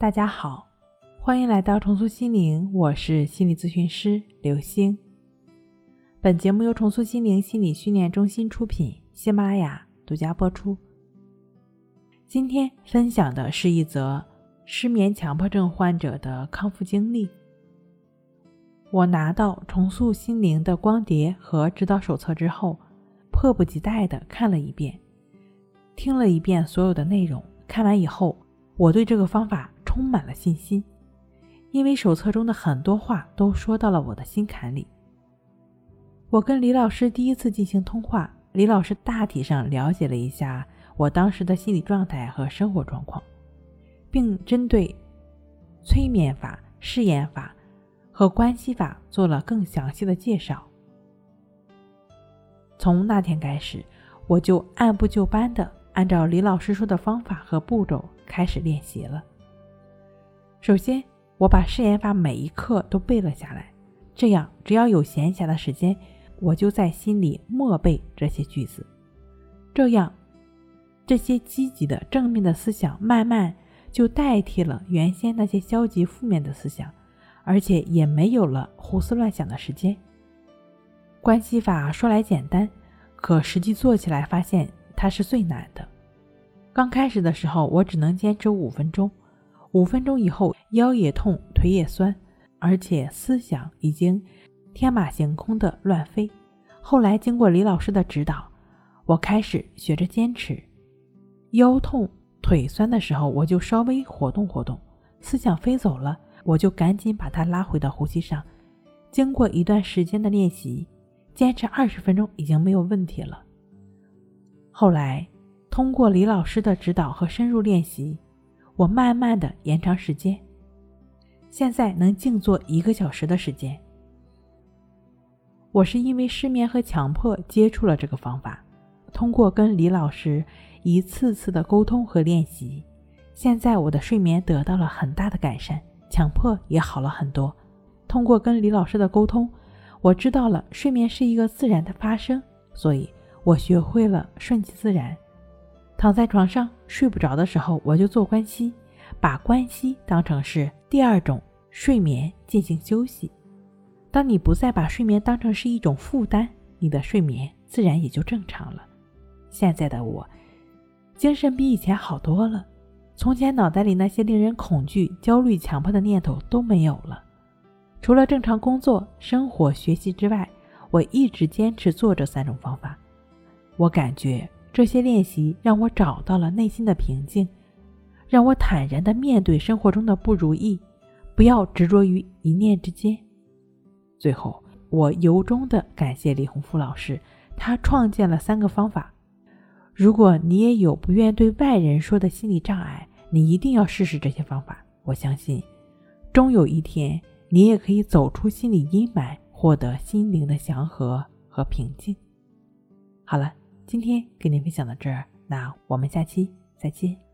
大家好，欢迎来到重塑心灵，我是心理咨询师刘星。本节目由重塑心灵心理训练中心出品，喜马拉雅独家播出。今天分享的是一则失眠强迫症患者的康复经历。我拿到重塑心灵的光碟和指导手册之后，迫不及待地看了一遍，听了一遍所有的内容。看完以后，我对这个方法。充满了信心，因为手册中的很多话都说到了我的心坎里。我跟李老师第一次进行通话，李老师大体上了解了一下我当时的心理状态和生活状况，并针对催眠法、试验法和关系法做了更详细的介绍。从那天开始，我就按部就班的按照李老师说的方法和步骤开始练习了。首先，我把试验法每一课都背了下来，这样只要有闲暇的时间，我就在心里默背这些句子。这样，这些积极的、正面的思想慢慢就代替了原先那些消极、负面的思想，而且也没有了胡思乱想的时间。关系法说来简单，可实际做起来发现它是最难的。刚开始的时候，我只能坚持五分钟。五分钟以后，腰也痛，腿也酸，而且思想已经天马行空的乱飞。后来经过李老师的指导，我开始学着坚持。腰痛、腿酸的时候，我就稍微活动活动，思想飞走了，我就赶紧把它拉回到呼吸上。经过一段时间的练习，坚持二十分钟已经没有问题了。后来通过李老师的指导和深入练习。我慢慢的延长时间，现在能静坐一个小时的时间。我是因为失眠和强迫接触了这个方法，通过跟李老师一次次的沟通和练习，现在我的睡眠得到了很大的改善，强迫也好了很多。通过跟李老师的沟通，我知道了睡眠是一个自然的发生，所以我学会了顺其自然。躺在床上睡不着的时候，我就做关息，把关息当成是第二种睡眠进行休息。当你不再把睡眠当成是一种负担，你的睡眠自然也就正常了。现在的我，精神比以前好多了。从前脑袋里那些令人恐惧、焦虑、强迫的念头都没有了。除了正常工作、生活、学习之外，我一直坚持做这三种方法。我感觉。这些练习让我找到了内心的平静，让我坦然地面对生活中的不如意，不要执着于一念之间。最后，我由衷地感谢李洪福老师，他创建了三个方法。如果你也有不愿对外人说的心理障碍，你一定要试试这些方法。我相信，终有一天，你也可以走出心理阴霾，获得心灵的祥和和平静。好了。今天跟您分享到这儿，那我们下期再见。